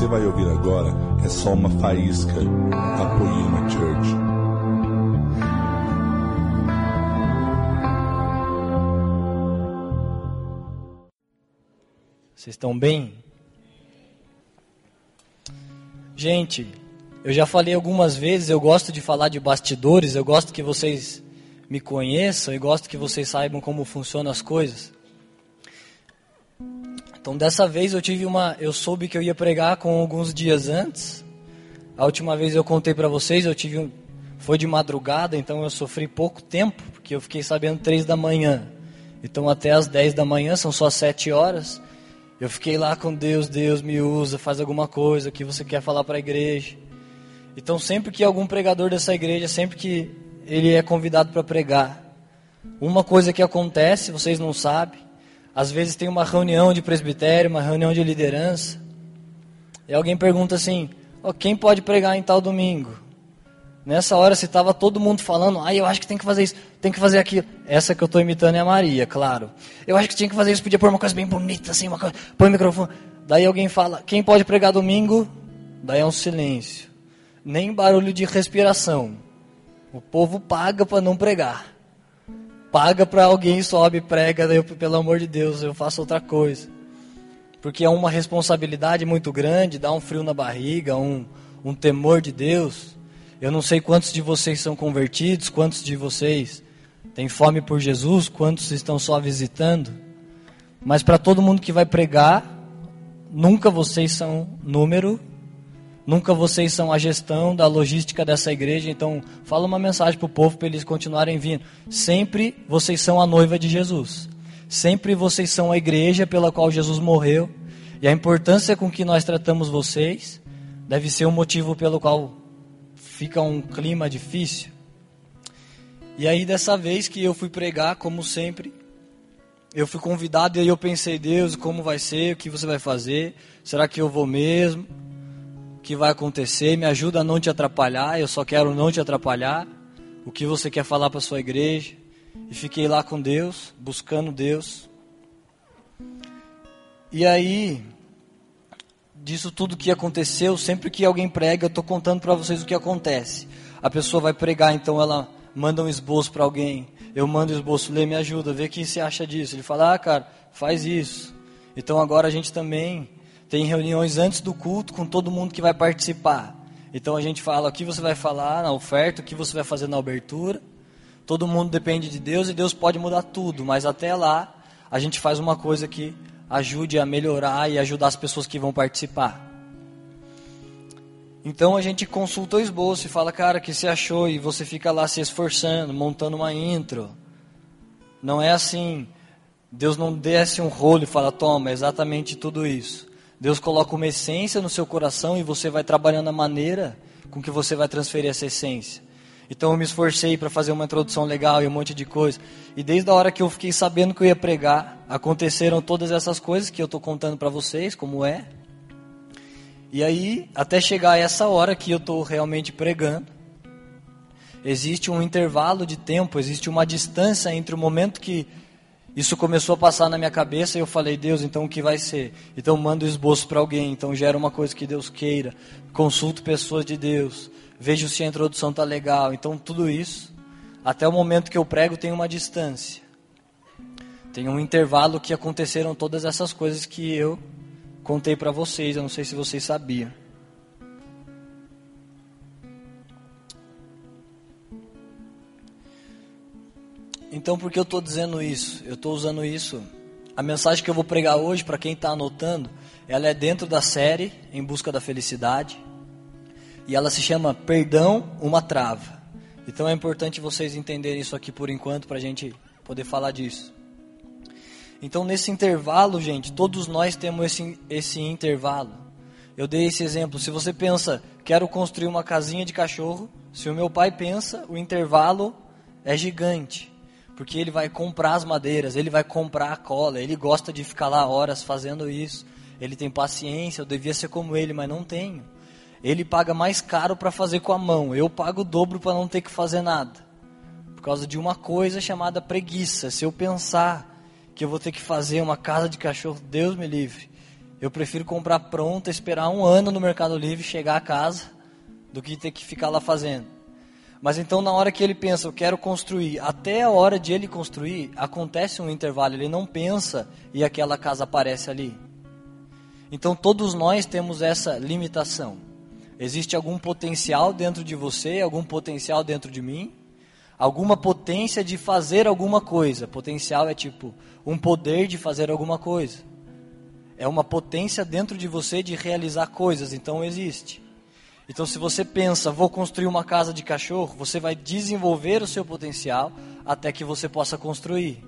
você vai ouvir agora é só uma faísca da Poema Church. Vocês estão bem? Gente, eu já falei algumas vezes, eu gosto de falar de bastidores, eu gosto que vocês me conheçam e gosto que vocês saibam como funcionam as coisas. Então dessa vez eu tive uma, eu soube que eu ia pregar com alguns dias antes. A última vez eu contei para vocês, eu tive foi de madrugada, então eu sofri pouco tempo, porque eu fiquei sabendo três da manhã. Então até as dez da manhã, são só sete horas. Eu fiquei lá com Deus, Deus me usa, faz alguma coisa que você quer falar para a igreja. Então sempre que algum pregador dessa igreja, sempre que ele é convidado para pregar, uma coisa que acontece, vocês não sabem, às vezes tem uma reunião de presbitério, uma reunião de liderança, e alguém pergunta assim: oh, quem pode pregar em tal domingo? Nessa hora, se estava todo mundo falando, ah, eu acho que tem que fazer isso, tem que fazer aquilo. Essa que eu estou imitando é a Maria, claro. Eu acho que tinha que fazer isso, podia pôr uma coisa bem bonita, assim, uma coisa, põe o microfone. Daí alguém fala, quem pode pregar domingo? Daí é um silêncio. Nem barulho de respiração. O povo paga para não pregar paga para alguém sobe prega, eu, pelo amor de Deus, eu faço outra coisa. Porque é uma responsabilidade muito grande, dá um frio na barriga, um, um temor de Deus. Eu não sei quantos de vocês são convertidos, quantos de vocês têm fome por Jesus, quantos estão só visitando. Mas para todo mundo que vai pregar, nunca vocês são número Nunca vocês são a gestão da logística dessa igreja, então fala uma mensagem para o povo para eles continuarem vindo. Sempre vocês são a noiva de Jesus. Sempre vocês são a igreja pela qual Jesus morreu. E a importância com que nós tratamos vocês deve ser o motivo pelo qual fica um clima difícil. E aí dessa vez que eu fui pregar, como sempre, eu fui convidado e aí eu pensei, Deus, como vai ser? O que você vai fazer? Será que eu vou mesmo? Que vai acontecer, me ajuda a não te atrapalhar, eu só quero não te atrapalhar. O que você quer falar para sua igreja? E fiquei lá com Deus, buscando Deus. E aí, disso tudo que aconteceu, sempre que alguém prega, eu estou contando para vocês o que acontece. A pessoa vai pregar, então ela manda um esboço para alguém. Eu mando o esboço, lê, me ajuda, vê o que você acha disso. Ele fala, ah, cara, faz isso. Então agora a gente também tem reuniões antes do culto com todo mundo que vai participar. Então a gente fala o que você vai falar na oferta, o que você vai fazer na abertura. Todo mundo depende de Deus e Deus pode mudar tudo, mas até lá a gente faz uma coisa que ajude a melhorar e ajudar as pessoas que vão participar. Então a gente consulta o esboço e fala, cara, o que você achou? E você fica lá se esforçando, montando uma intro. Não é assim, Deus não desce um rolo e fala, toma, é exatamente tudo isso. Deus coloca uma essência no seu coração e você vai trabalhando a maneira com que você vai transferir essa essência. Então eu me esforcei para fazer uma introdução legal e um monte de coisa. E desde a hora que eu fiquei sabendo que eu ia pregar, aconteceram todas essas coisas que eu estou contando para vocês, como é. E aí, até chegar a essa hora que eu estou realmente pregando, existe um intervalo de tempo, existe uma distância entre o momento que isso começou a passar na minha cabeça e eu falei, Deus, então o que vai ser? Então mando esboço para alguém, então gera uma coisa que Deus queira, consulto pessoas de Deus, vejo se a introdução tá legal. Então tudo isso, até o momento que eu prego, tem uma distância. Tem um intervalo que aconteceram todas essas coisas que eu contei para vocês, eu não sei se vocês sabiam. Então, por que eu estou dizendo isso? Eu estou usando isso. A mensagem que eu vou pregar hoje, para quem está anotando, ela é dentro da série Em Busca da Felicidade. E ela se chama Perdão, uma Trava. Então é importante vocês entenderem isso aqui por enquanto, para a gente poder falar disso. Então, nesse intervalo, gente, todos nós temos esse, esse intervalo. Eu dei esse exemplo. Se você pensa, quero construir uma casinha de cachorro, se o meu pai pensa, o intervalo é gigante porque ele vai comprar as madeiras, ele vai comprar a cola, ele gosta de ficar lá horas fazendo isso. Ele tem paciência, eu devia ser como ele, mas não tenho. Ele paga mais caro para fazer com a mão, eu pago o dobro para não ter que fazer nada. Por causa de uma coisa chamada preguiça. Se eu pensar que eu vou ter que fazer uma casa de cachorro, Deus me livre. Eu prefiro comprar pronta, esperar um ano no Mercado Livre, chegar a casa, do que ter que ficar lá fazendo. Mas então, na hora que ele pensa, eu quero construir, até a hora de ele construir, acontece um intervalo. Ele não pensa e aquela casa aparece ali. Então, todos nós temos essa limitação. Existe algum potencial dentro de você, algum potencial dentro de mim, alguma potência de fazer alguma coisa. Potencial é tipo um poder de fazer alguma coisa. É uma potência dentro de você de realizar coisas, então existe. Então, se você pensa, vou construir uma casa de cachorro, você vai desenvolver o seu potencial até que você possa construir.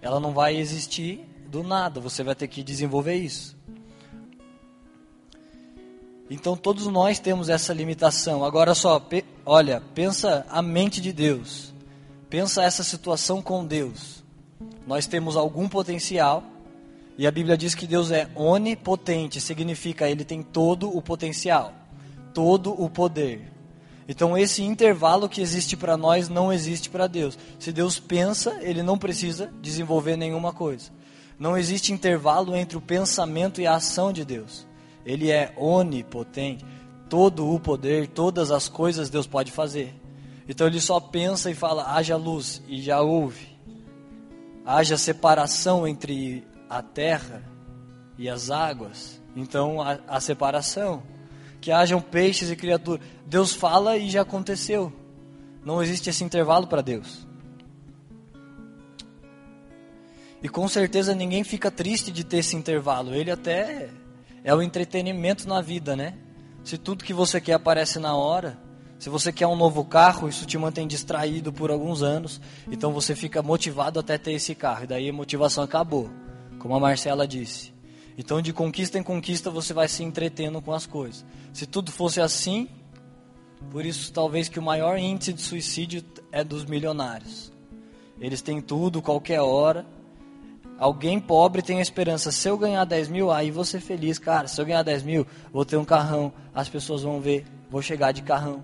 Ela não vai existir do nada, você vai ter que desenvolver isso. Então, todos nós temos essa limitação. Agora só, pe olha, pensa a mente de Deus. Pensa essa situação com Deus. Nós temos algum potencial, e a Bíblia diz que Deus é onipotente, significa ele tem todo o potencial todo o poder. Então esse intervalo que existe para nós não existe para Deus. Se Deus pensa, ele não precisa desenvolver nenhuma coisa. Não existe intervalo entre o pensamento e a ação de Deus. Ele é onipotente. Todo o poder, todas as coisas Deus pode fazer. Então ele só pensa e fala: haja luz, e já houve. Haja separação entre a terra e as águas. Então a, a separação que hajam peixes e criaturas. Deus fala e já aconteceu. Não existe esse intervalo para Deus. E com certeza ninguém fica triste de ter esse intervalo. Ele até é o entretenimento na vida, né? Se tudo que você quer aparece na hora, se você quer um novo carro, isso te mantém distraído por alguns anos, então você fica motivado até ter esse carro. E daí a motivação acabou, como a Marcela disse. Então, de conquista em conquista, você vai se entretendo com as coisas. Se tudo fosse assim, por isso talvez que o maior índice de suicídio é dos milionários. Eles têm tudo, qualquer hora. Alguém pobre tem a esperança, se eu ganhar 10 mil, aí vou ser feliz. Cara, se eu ganhar 10 mil, vou ter um carrão, as pessoas vão ver, vou chegar de carrão.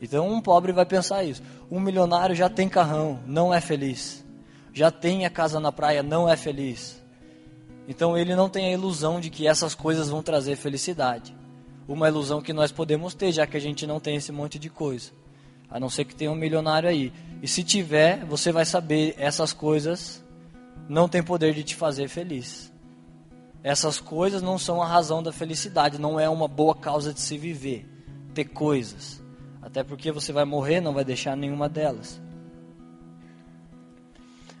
Então um pobre vai pensar isso. Um milionário já tem carrão, não é feliz. Já tem a casa na praia, não é feliz. Então ele não tem a ilusão de que essas coisas vão trazer felicidade. Uma ilusão que nós podemos ter, já que a gente não tem esse monte de coisa. A não ser que tenha um milionário aí. E se tiver, você vai saber essas coisas não têm poder de te fazer feliz. Essas coisas não são a razão da felicidade, não é uma boa causa de se viver, ter coisas. Até porque você vai morrer, não vai deixar nenhuma delas.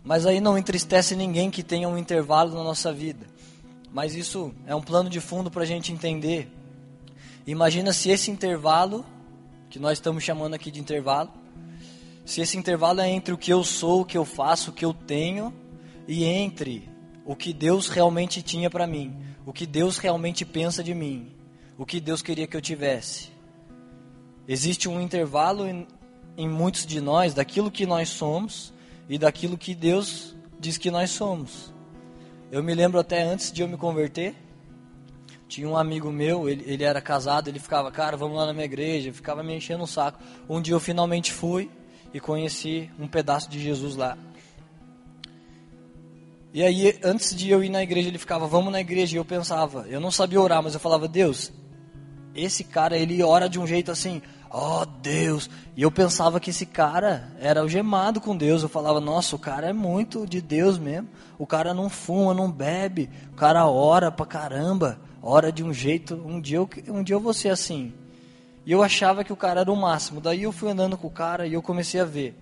Mas aí não entristece ninguém que tenha um intervalo na nossa vida. Mas isso é um plano de fundo para a gente entender. Imagina se esse intervalo, que nós estamos chamando aqui de intervalo, se esse intervalo é entre o que eu sou, o que eu faço, o que eu tenho, e entre o que Deus realmente tinha para mim, o que Deus realmente pensa de mim, o que Deus queria que eu tivesse. Existe um intervalo em, em muitos de nós daquilo que nós somos e daquilo que Deus diz que nós somos. Eu me lembro até antes de eu me converter, tinha um amigo meu, ele, ele era casado, ele ficava, cara, vamos lá na minha igreja, ficava me enchendo o saco. Um dia eu finalmente fui e conheci um pedaço de Jesus lá. E aí, antes de eu ir na igreja, ele ficava, vamos na igreja. E eu pensava, eu não sabia orar, mas eu falava, Deus, esse cara, ele ora de um jeito assim, oh Deus. E eu pensava que esse cara era algemado com Deus. Eu falava, nossa, o cara é muito de Deus mesmo. O cara não fuma, não bebe. O cara ora pra caramba. Ora de um jeito. Um dia eu, um dia eu vou ser assim. E eu achava que o cara era o máximo. Daí eu fui andando com o cara e eu comecei a ver.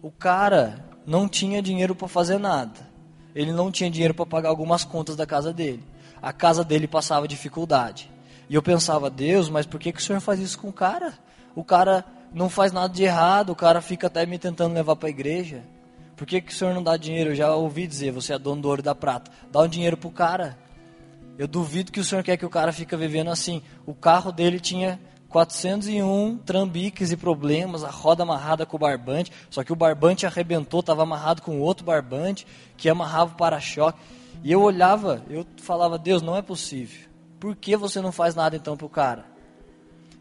O cara não tinha dinheiro para fazer nada. Ele não tinha dinheiro para pagar algumas contas da casa dele. A casa dele passava dificuldade. E eu pensava, Deus, mas por que, que o senhor faz isso com o cara? O cara não faz nada de errado, o cara fica até me tentando levar para a igreja. Por que, que o senhor não dá dinheiro? Eu já ouvi dizer, você é dono do ouro e da prata. Dá um dinheiro pro cara. Eu duvido que o senhor quer que o cara fique vivendo assim. O carro dele tinha 401 trambiques e problemas, a roda amarrada com o barbante, só que o barbante arrebentou, estava amarrado com outro barbante que amarrava o para-choque. E eu olhava, eu falava, Deus, não é possível. Por que você não faz nada então pro cara?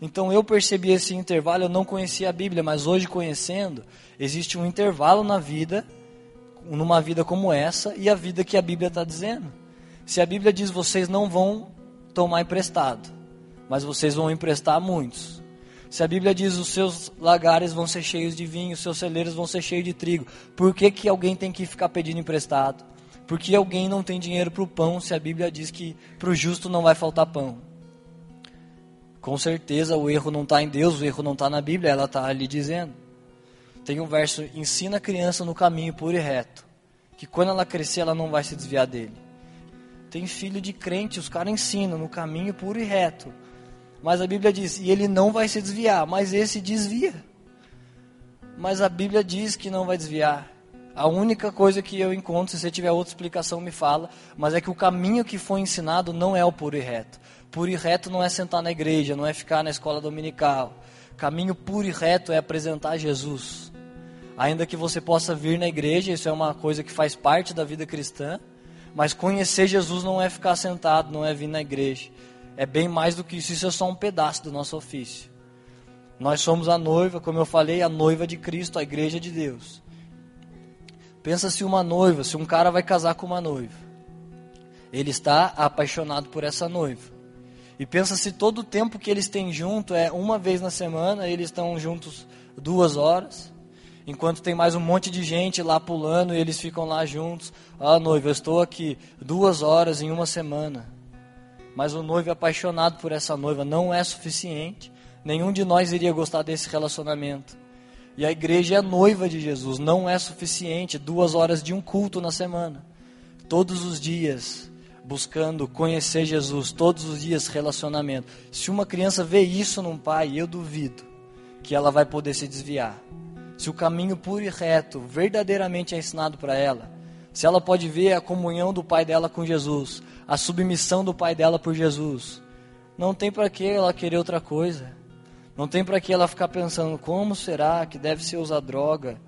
Então eu percebi esse intervalo, eu não conhecia a Bíblia, mas hoje conhecendo, existe um intervalo na vida, numa vida como essa, e a vida que a Bíblia está dizendo. Se a Bíblia diz vocês não vão tomar emprestado, mas vocês vão emprestar muitos. Se a Bíblia diz os seus lagares vão ser cheios de vinho, os seus celeiros vão ser cheios de trigo, por que, que alguém tem que ficar pedindo emprestado? Por que alguém não tem dinheiro para o pão se a Bíblia diz que para o justo não vai faltar pão? Com certeza o erro não está em Deus, o erro não está na Bíblia, ela está ali dizendo. Tem um verso: ensina a criança no caminho puro e reto, que quando ela crescer ela não vai se desviar dele. Tem filho de crente, os caras ensinam no caminho puro e reto. Mas a Bíblia diz, e ele não vai se desviar, mas esse desvia. Mas a Bíblia diz que não vai desviar. A única coisa que eu encontro, se você tiver outra explicação, me fala, mas é que o caminho que foi ensinado não é o puro e reto. Puro e reto não é sentar na igreja, não é ficar na escola dominical. Caminho puro e reto é apresentar Jesus. Ainda que você possa vir na igreja, isso é uma coisa que faz parte da vida cristã, mas conhecer Jesus não é ficar sentado, não é vir na igreja. É bem mais do que isso, isso é só um pedaço do nosso ofício. Nós somos a noiva, como eu falei, a noiva de Cristo, a igreja de Deus. Pensa se uma noiva, se um cara vai casar com uma noiva. Ele está apaixonado por essa noiva. E pensa se todo o tempo que eles têm junto é uma vez na semana, eles estão juntos duas horas. Enquanto tem mais um monte de gente lá pulando e eles ficam lá juntos. Ah, noiva, eu estou aqui duas horas em uma semana. Mas o noivo é apaixonado por essa noiva não é suficiente. Nenhum de nós iria gostar desse relacionamento. E a igreja é a noiva de Jesus, não é suficiente duas horas de um culto na semana. Todos os dias buscando conhecer Jesus, todos os dias relacionamento. Se uma criança vê isso num pai, eu duvido que ela vai poder se desviar se o caminho puro e reto verdadeiramente é ensinado para ela, se ela pode ver a comunhão do pai dela com Jesus, a submissão do pai dela por Jesus, não tem para que ela querer outra coisa. Não tem para que ela ficar pensando como será que deve ser usar droga.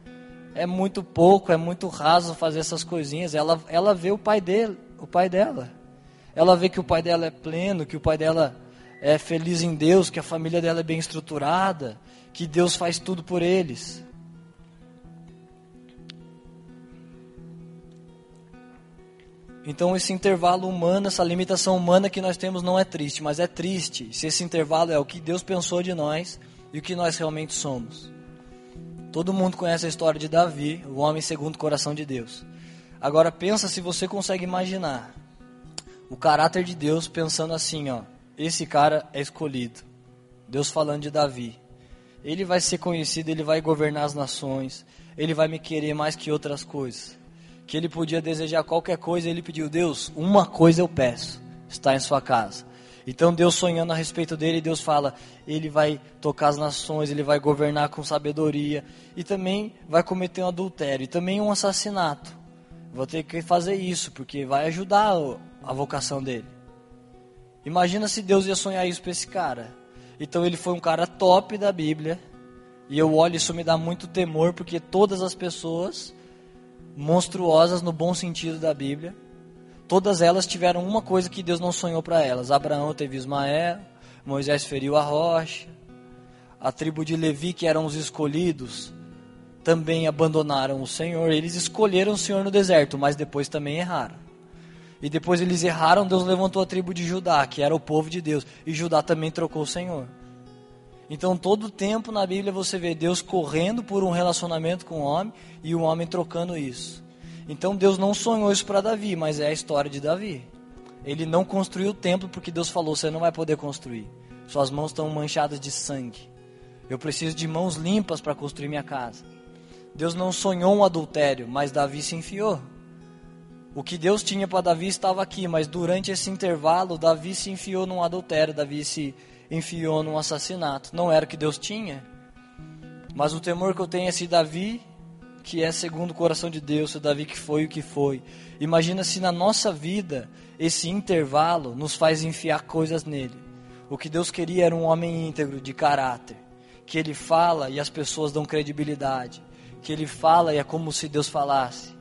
É muito pouco, é muito raso fazer essas coisinhas. Ela, ela vê o pai dele, o pai dela. Ela vê que o pai dela é pleno, que o pai dela é feliz em Deus, que a família dela é bem estruturada, que Deus faz tudo por eles. Então esse intervalo humano, essa limitação humana que nós temos não é triste, mas é triste se esse intervalo é o que Deus pensou de nós e o que nós realmente somos. Todo mundo conhece a história de Davi, o homem segundo o coração de Deus. Agora pensa se você consegue imaginar o caráter de Deus pensando assim, ó, esse cara é escolhido. Deus falando de Davi. Ele vai ser conhecido, ele vai governar as nações, ele vai me querer mais que outras coisas que ele podia desejar qualquer coisa, ele pediu: Deus, uma coisa eu peço, está em sua casa. Então Deus sonhando a respeito dele, Deus fala: ele vai tocar as nações, ele vai governar com sabedoria e também vai cometer um adultério e também um assassinato. Vou ter que fazer isso porque vai ajudar a vocação dele. Imagina se Deus ia sonhar isso para esse cara. Então ele foi um cara top da Bíblia. E eu olho isso me dá muito temor porque todas as pessoas monstruosas no bom sentido da Bíblia. Todas elas tiveram uma coisa que Deus não sonhou para elas. Abraão teve Ismael, Moisés feriu a rocha. A tribo de Levi, que eram os escolhidos, também abandonaram o Senhor. Eles escolheram o Senhor no deserto, mas depois também erraram. E depois eles erraram, Deus levantou a tribo de Judá, que era o povo de Deus. E Judá também trocou o Senhor. Então, todo tempo na Bíblia você vê Deus correndo por um relacionamento com o homem e o homem trocando isso. Então, Deus não sonhou isso para Davi, mas é a história de Davi. Ele não construiu o templo porque Deus falou: você não vai poder construir. Suas mãos estão manchadas de sangue. Eu preciso de mãos limpas para construir minha casa. Deus não sonhou um adultério, mas Davi se enfiou. O que Deus tinha para Davi estava aqui, mas durante esse intervalo, Davi se enfiou num adultério, Davi se enfiou num assassinato. Não era o que Deus tinha. Mas o temor que eu tenho é se Davi, que é segundo o coração de Deus, se Davi que foi o que foi. Imagina se na nossa vida esse intervalo nos faz enfiar coisas nele. O que Deus queria era um homem íntegro, de caráter. Que ele fala e as pessoas dão credibilidade. Que ele fala e é como se Deus falasse.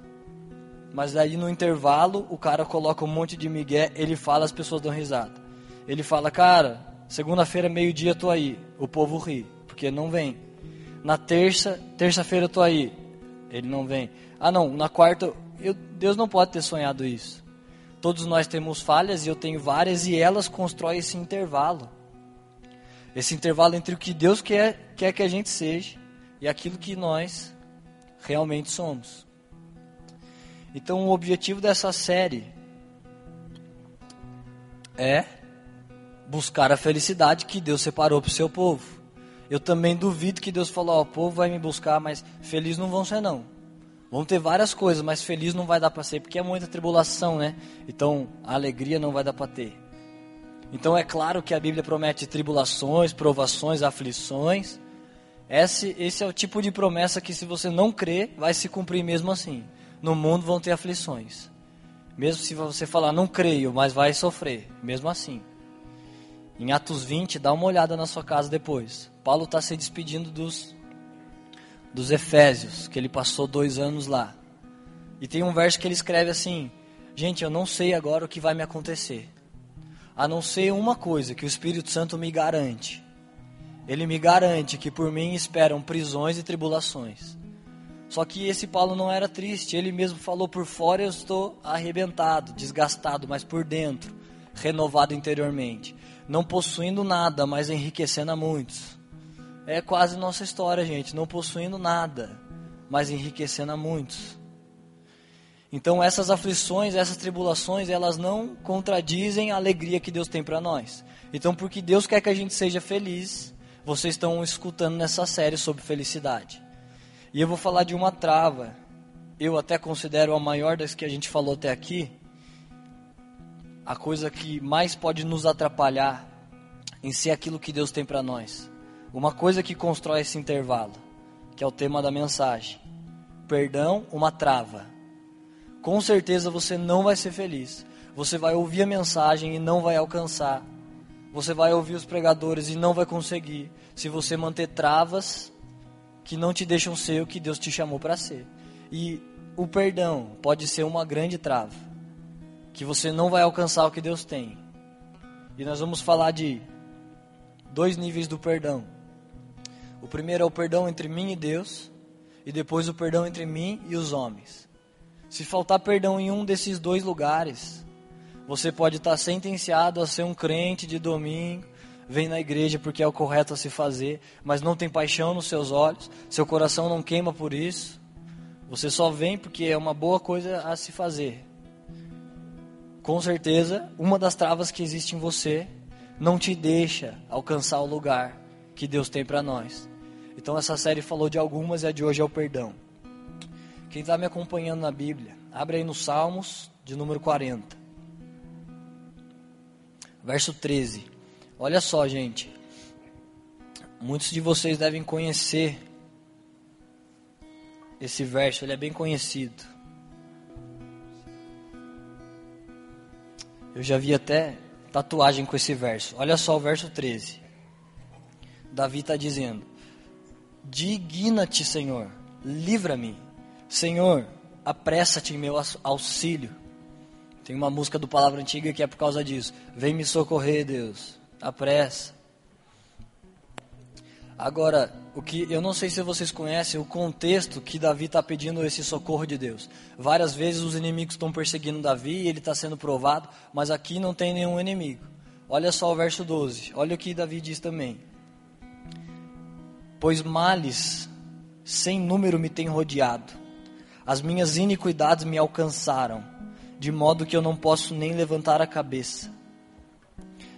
Mas daí no intervalo o cara coloca um monte de migué, ele fala, as pessoas dão risada. Ele fala, cara, Segunda-feira, meio-dia, tô aí. O povo ri, porque não vem. Na terça, terça-feira, tô aí. Ele não vem. Ah, não, na quarta, eu, Deus não pode ter sonhado isso. Todos nós temos falhas e eu tenho várias e elas constroem esse intervalo. Esse intervalo entre o que Deus quer, quer que a gente seja e aquilo que nós realmente somos. Então, o objetivo dessa série é buscar a felicidade que Deus separou para o seu povo. Eu também duvido que Deus falou: Ó, o povo vai me buscar, mas feliz não vão ser, não. Vão ter várias coisas, mas feliz não vai dar para ser, porque é muita tribulação, né? Então, a alegria não vai dar para ter. Então, é claro que a Bíblia promete tribulações, provações, aflições. Esse, esse é o tipo de promessa que, se você não crer, vai se cumprir mesmo assim. No mundo vão ter aflições. Mesmo se você falar, não creio, mas vai sofrer, mesmo assim. Em Atos 20, dá uma olhada na sua casa depois. Paulo está se despedindo dos, dos Efésios, que ele passou dois anos lá. E tem um verso que ele escreve assim: Gente, eu não sei agora o que vai me acontecer, a não ser uma coisa que o Espírito Santo me garante. Ele me garante que por mim esperam prisões e tribulações. Só que esse Paulo não era triste, ele mesmo falou: por fora eu estou arrebentado, desgastado, mas por dentro, renovado interiormente não possuindo nada, mas enriquecendo a muitos. É quase nossa história, gente, não possuindo nada, mas enriquecendo a muitos. Então essas aflições, essas tribulações, elas não contradizem a alegria que Deus tem para nós. Então, porque Deus quer que a gente seja feliz, vocês estão escutando nessa série sobre felicidade. E eu vou falar de uma trava. Eu até considero a maior das que a gente falou até aqui, a coisa que mais pode nos atrapalhar em ser aquilo que Deus tem para nós. Uma coisa que constrói esse intervalo, que é o tema da mensagem. Perdão, uma trava. Com certeza você não vai ser feliz. Você vai ouvir a mensagem e não vai alcançar. Você vai ouvir os pregadores e não vai conseguir. Se você manter travas que não te deixam ser o que Deus te chamou para ser. E o perdão pode ser uma grande trava que você não vai alcançar o que Deus tem. E nós vamos falar de dois níveis do perdão. O primeiro é o perdão entre mim e Deus, e depois o perdão entre mim e os homens. Se faltar perdão em um desses dois lugares, você pode estar sentenciado a ser um crente de domingo, vem na igreja porque é o correto a se fazer, mas não tem paixão nos seus olhos, seu coração não queima por isso. Você só vem porque é uma boa coisa a se fazer com certeza, uma das travas que existe em você não te deixa alcançar o lugar que Deus tem para nós. Então essa série falou de algumas e a de hoje é o perdão. Quem está me acompanhando na Bíblia, abre aí no Salmos de número 40. Verso 13. Olha só, gente. Muitos de vocês devem conhecer esse verso, ele é bem conhecido. Eu já vi até tatuagem com esse verso. Olha só o verso 13. Davi está dizendo: Digna-te, Senhor, livra-me. Senhor, apressa-te em meu auxílio. Tem uma música do Palavra Antiga que é por causa disso. Vem me socorrer, Deus. Apressa. Agora, o que eu não sei se vocês conhecem o contexto que Davi está pedindo esse socorro de Deus. Várias vezes os inimigos estão perseguindo Davi e ele está sendo provado, mas aqui não tem nenhum inimigo. Olha só o verso 12. Olha o que Davi diz também. Pois males sem número me têm rodeado, as minhas iniquidades me alcançaram, de modo que eu não posso nem levantar a cabeça.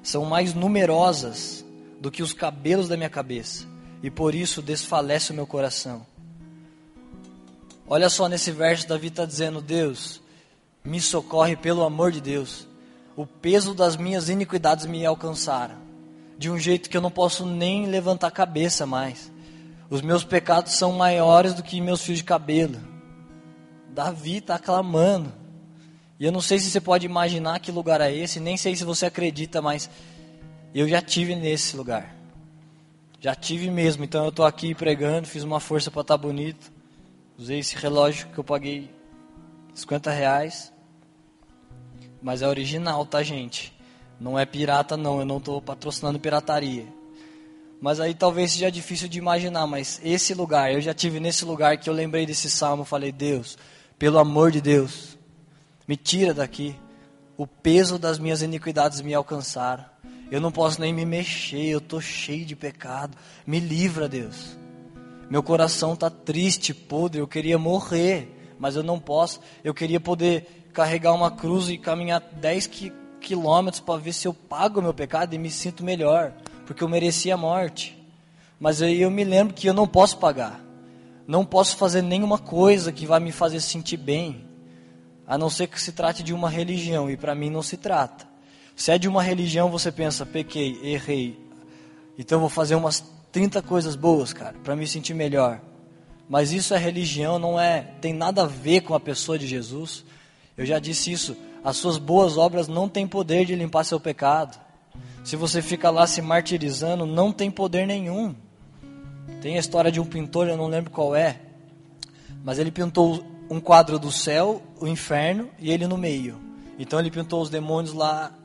São mais numerosas do que os cabelos da minha cabeça e por isso desfalece o meu coração. Olha só nesse verso, Davi está dizendo: Deus, me socorre pelo amor de Deus. O peso das minhas iniquidades me alcançaram, de um jeito que eu não posso nem levantar a cabeça mais. Os meus pecados são maiores do que meus fios de cabelo. Davi está clamando. E eu não sei se você pode imaginar que lugar é esse, nem sei se você acredita, mas eu já tive nesse lugar. Já tive mesmo, então eu estou aqui pregando, fiz uma força para estar tá bonito. Usei esse relógio que eu paguei 50 reais. Mas é original, tá, gente? Não é pirata, não. Eu não estou patrocinando pirataria. Mas aí talvez seja difícil de imaginar. Mas esse lugar, eu já tive nesse lugar que eu lembrei desse salmo. Falei, Deus, pelo amor de Deus, me tira daqui. o peso das minhas iniquidades me alcançaram. Eu não posso nem me mexer, eu estou cheio de pecado. Me livra, Deus. Meu coração está triste, podre, eu queria morrer, mas eu não posso. Eu queria poder carregar uma cruz e caminhar 10 quilômetros para ver se eu pago o meu pecado e me sinto melhor, porque eu merecia a morte. Mas aí eu me lembro que eu não posso pagar. Não posso fazer nenhuma coisa que vai me fazer sentir bem, a não ser que se trate de uma religião, e para mim não se trata. Se é de uma religião, você pensa, pequei, errei, então vou fazer umas 30 coisas boas, cara, para me sentir melhor. Mas isso é religião, não é, tem nada a ver com a pessoa de Jesus. Eu já disse isso, as suas boas obras não têm poder de limpar seu pecado. Se você fica lá se martirizando, não tem poder nenhum. Tem a história de um pintor, eu não lembro qual é, mas ele pintou um quadro do céu, o inferno e ele no meio. Então ele pintou os demônios lá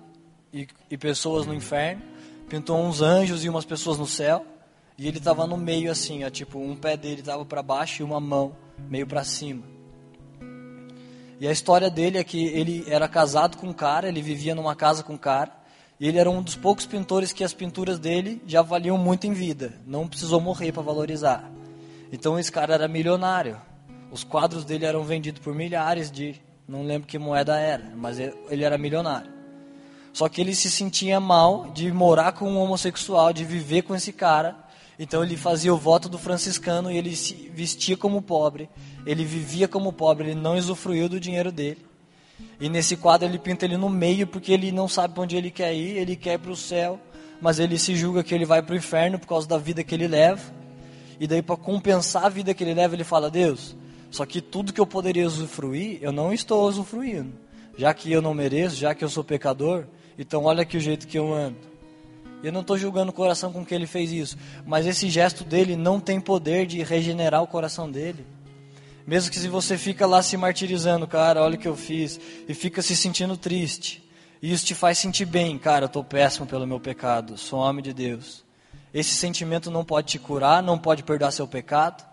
e, e pessoas no inferno, pintou uns anjos e umas pessoas no céu, e ele estava no meio assim, ó, tipo um pé dele estava para baixo e uma mão meio para cima. E a história dele é que ele era casado com um cara, ele vivia numa casa com um cara, e ele era um dos poucos pintores que as pinturas dele já valiam muito em vida, não precisou morrer para valorizar. Então esse cara era milionário. Os quadros dele eram vendidos por milhares de, não lembro que moeda era, mas ele era milionário. Só que ele se sentia mal de morar com um homossexual, de viver com esse cara. Então ele fazia o voto do franciscano e ele se vestia como pobre, ele vivia como pobre, ele não usufruiu do dinheiro dele. E nesse quadro ele pinta ele no meio porque ele não sabe para onde ele quer ir, ele quer para o céu, mas ele se julga que ele vai para o inferno por causa da vida que ele leva. E daí para compensar a vida que ele leva, ele fala: "Deus, só que tudo que eu poderia usufruir, eu não estou usufruindo. Já que eu não mereço, já que eu sou pecador, então olha aqui o jeito que eu ando. Eu não estou julgando o coração com que ele fez isso, mas esse gesto dele não tem poder de regenerar o coração dele. Mesmo que se você fica lá se martirizando, cara, olha o que eu fiz, e fica se sentindo triste, e isso te faz sentir bem, cara, eu estou péssimo pelo meu pecado, sou homem de Deus. Esse sentimento não pode te curar, não pode perdoar seu pecado.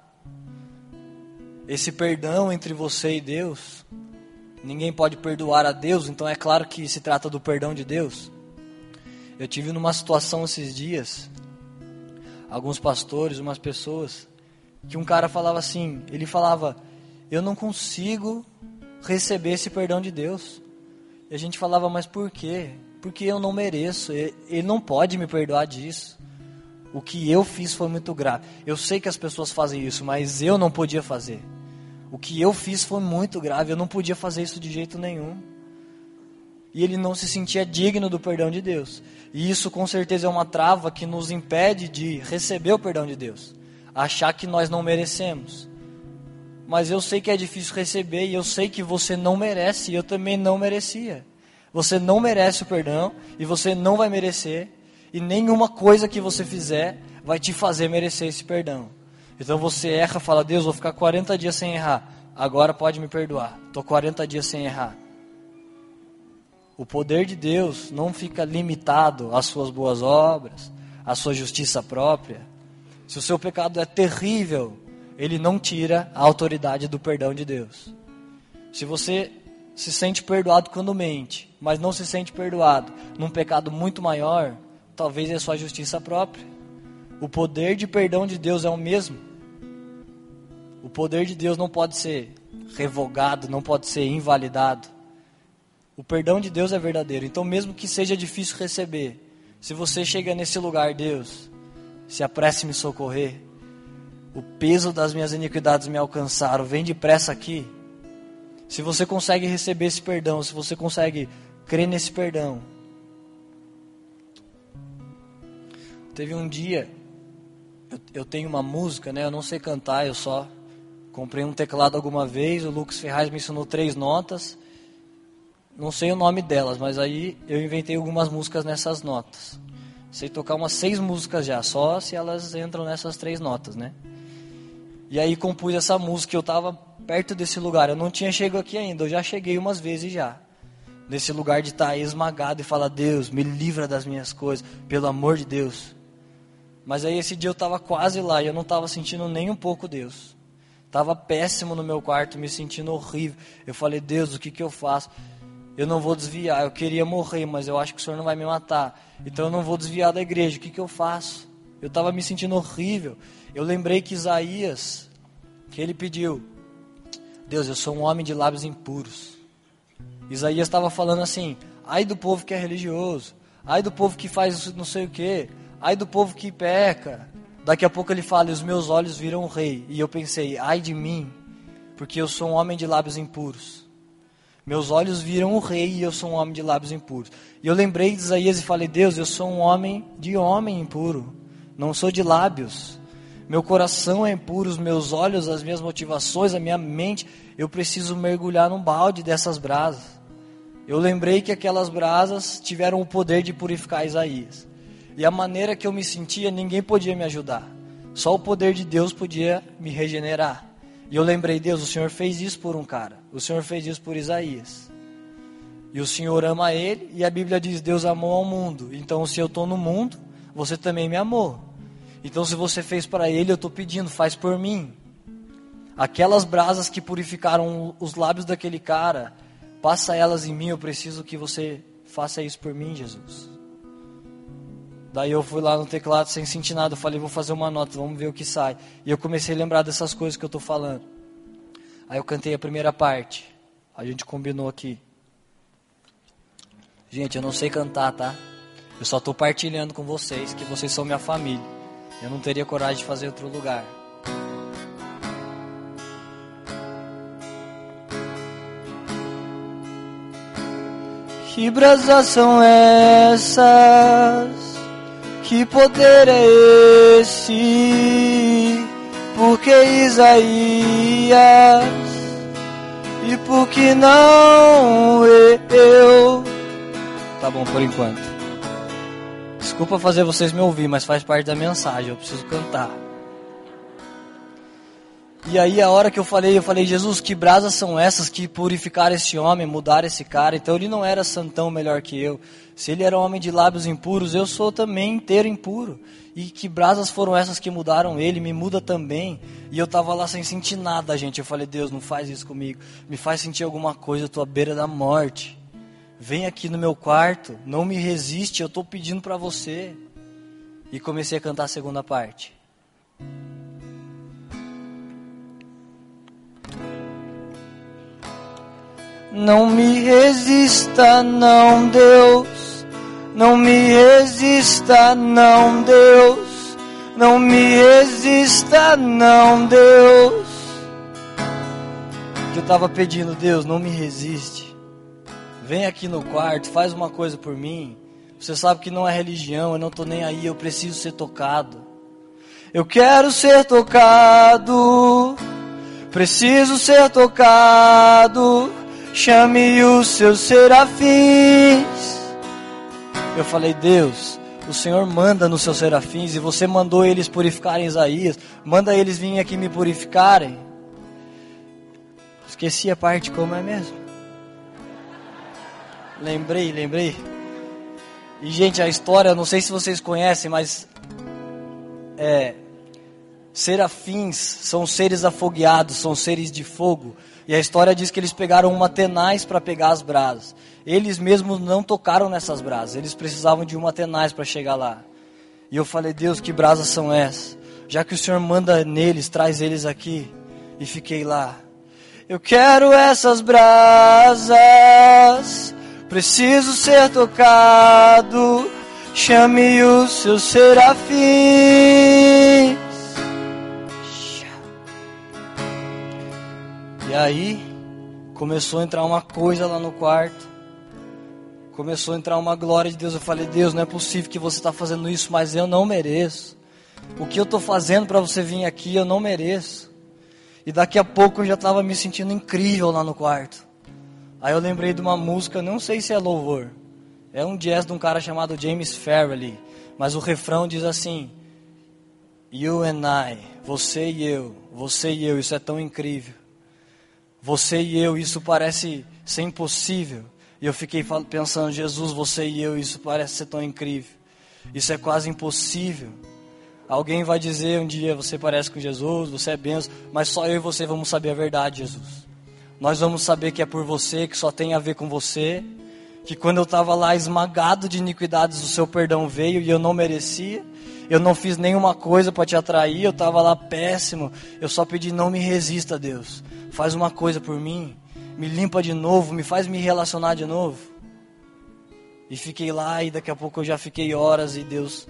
Esse perdão entre você e Deus, ninguém pode perdoar a Deus, então é claro que se trata do perdão de Deus. Eu tive numa situação esses dias, alguns pastores, umas pessoas, que um cara falava assim, ele falava, eu não consigo receber esse perdão de Deus. E a gente falava, mas por quê? Porque eu não mereço, ele não pode me perdoar disso. O que eu fiz foi muito grave. Eu sei que as pessoas fazem isso, mas eu não podia fazer. O que eu fiz foi muito grave, eu não podia fazer isso de jeito nenhum. E ele não se sentia digno do perdão de Deus. E isso com certeza é uma trava que nos impede de receber o perdão de Deus achar que nós não merecemos. Mas eu sei que é difícil receber e eu sei que você não merece e eu também não merecia. Você não merece o perdão e você não vai merecer e nenhuma coisa que você fizer vai te fazer merecer esse perdão. Então você erra, fala: "Deus, vou ficar 40 dias sem errar. Agora pode me perdoar. Tô 40 dias sem errar." O poder de Deus não fica limitado às suas boas obras, à sua justiça própria. Se o seu pecado é terrível, ele não tira a autoridade do perdão de Deus. Se você se sente perdoado quando mente, mas não se sente perdoado num pecado muito maior, talvez é sua justiça própria. O poder de perdão de Deus é o mesmo. O poder de Deus não pode ser revogado, não pode ser invalidado. O perdão de Deus é verdadeiro. Então, mesmo que seja difícil receber, se você chega nesse lugar, Deus, se apresse me socorrer. O peso das minhas iniquidades me alcançaram. Vem depressa aqui. Se você consegue receber esse perdão, se você consegue crer nesse perdão. Teve um dia, eu, eu tenho uma música, né? Eu não sei cantar, eu só comprei um teclado alguma vez. O Lucas Ferraz me ensinou três notas. Não sei o nome delas, mas aí eu inventei algumas músicas nessas notas. Sei tocar umas seis músicas já, só se elas entram nessas três notas, né? E aí compus essa música, eu estava perto desse lugar. Eu não tinha chegado aqui ainda, eu já cheguei umas vezes já. Nesse lugar de estar tá esmagado e falar, Deus, me livra das minhas coisas, pelo amor de Deus. Mas aí esse dia eu estava quase lá e eu não estava sentindo nem um pouco Deus. Estava péssimo no meu quarto, me sentindo horrível. Eu falei, Deus, o que, que eu faço? eu não vou desviar. Eu queria morrer, mas eu acho que o Senhor não vai me matar. Então eu não vou desviar da igreja. O que, que eu faço? Eu estava me sentindo horrível. Eu lembrei que Isaías, que ele pediu: Deus, eu sou um homem de lábios impuros. Isaías estava falando assim: ai do povo que é religioso, ai do povo que faz não sei o que, ai do povo que peca. Daqui a pouco ele fala: os meus olhos viram o rei. E eu pensei: ai de mim, porque eu sou um homem de lábios impuros. Meus olhos viram o rei e eu sou um homem de lábios impuros. E eu lembrei de Isaías e falei: Deus, eu sou um homem de homem impuro, não sou de lábios. Meu coração é impuro, os meus olhos, as minhas motivações, a minha mente, eu preciso mergulhar num balde dessas brasas. Eu lembrei que aquelas brasas tiveram o poder de purificar Isaías. E a maneira que eu me sentia, ninguém podia me ajudar. Só o poder de Deus podia me regenerar. E eu lembrei, Deus, o Senhor fez isso por um cara. O Senhor fez isso por Isaías. E o Senhor ama ele, e a Bíblia diz: Deus amou ao mundo. Então, se eu estou no mundo, você também me amou. Então, se você fez para ele, eu estou pedindo, faz por mim. Aquelas brasas que purificaram os lábios daquele cara, passa elas em mim. Eu preciso que você faça isso por mim, Jesus. Daí eu fui lá no teclado sem sentir nada, eu falei, vou fazer uma nota, vamos ver o que sai. E eu comecei a lembrar dessas coisas que eu estou falando. Aí eu cantei a primeira parte. A gente combinou aqui. Gente, eu não sei cantar, tá? Eu só estou partilhando com vocês que vocês são minha família. Eu não teria coragem de fazer outro lugar. Que brasas são essas? Que poder é esse? Porque Isaías e por que não eu? Tá bom por enquanto. Desculpa fazer vocês me ouvir, mas faz parte da mensagem. Eu preciso cantar. E aí a hora que eu falei, eu falei, Jesus, que brasas são essas que purificaram esse homem, mudaram esse cara? Então ele não era santão melhor que eu. Se ele era um homem de lábios impuros, eu sou também inteiro impuro. E que brasas foram essas que mudaram ele, me muda também. E eu tava lá sem sentir nada, gente. Eu falei, Deus, não faz isso comigo. Me faz sentir alguma coisa, eu tô à beira da morte. Vem aqui no meu quarto, não me resiste, eu tô pedindo para você. E comecei a cantar a segunda parte. Não me resista, não, Deus. Não me resista, não, Deus. Não me resista, não, Deus. Que eu estava pedindo, Deus, não me resiste. Vem aqui no quarto, faz uma coisa por mim. Você sabe que não é religião, eu não estou nem aí, eu preciso ser tocado. Eu quero ser tocado, preciso ser tocado. Chame os seus serafins. Eu falei, Deus, o Senhor manda nos seus serafins e você mandou eles purificarem Isaías. Manda eles virem aqui me purificarem. Esqueci a parte como é mesmo. Lembrei, lembrei. E gente, a história, não sei se vocês conhecem, mas é, serafins são seres afogueados, são seres de fogo. E a história diz que eles pegaram uma tenaz para pegar as brasas. Eles mesmos não tocaram nessas brasas, eles precisavam de uma tenaz para chegar lá. E eu falei, Deus, que brasas são essas? Já que o Senhor manda neles, traz eles aqui. E fiquei lá. Eu quero essas brasas, preciso ser tocado. Chame os seus serafins. E aí começou a entrar uma coisa lá no quarto. Começou a entrar uma glória de Deus. Eu falei, Deus, não é possível que você está fazendo isso, mas eu não mereço. O que eu estou fazendo para você vir aqui, eu não mereço. E daqui a pouco eu já estava me sentindo incrível lá no quarto. Aí eu lembrei de uma música, não sei se é louvor. É um jazz de um cara chamado James Farrelly. Mas o refrão diz assim: You and I, você e eu, você e eu, isso é tão incrível. Você e eu, isso parece ser impossível. E eu fiquei pensando, Jesus, você e eu, isso parece ser tão incrível. Isso é quase impossível. Alguém vai dizer um dia, você parece com Jesus, você é benção, mas só eu e você vamos saber a verdade, Jesus. nós vamos saber que é por você, que só tem a ver com você. Que quando eu estava lá esmagado de iniquidades, o seu perdão veio e eu não merecia. Eu não fiz nenhuma coisa para te atrair, eu estava lá péssimo. Eu só pedi, não me resista, Deus. Faz uma coisa por mim. Me limpa de novo, me faz me relacionar de novo. E fiquei lá e daqui a pouco eu já fiquei horas e Deus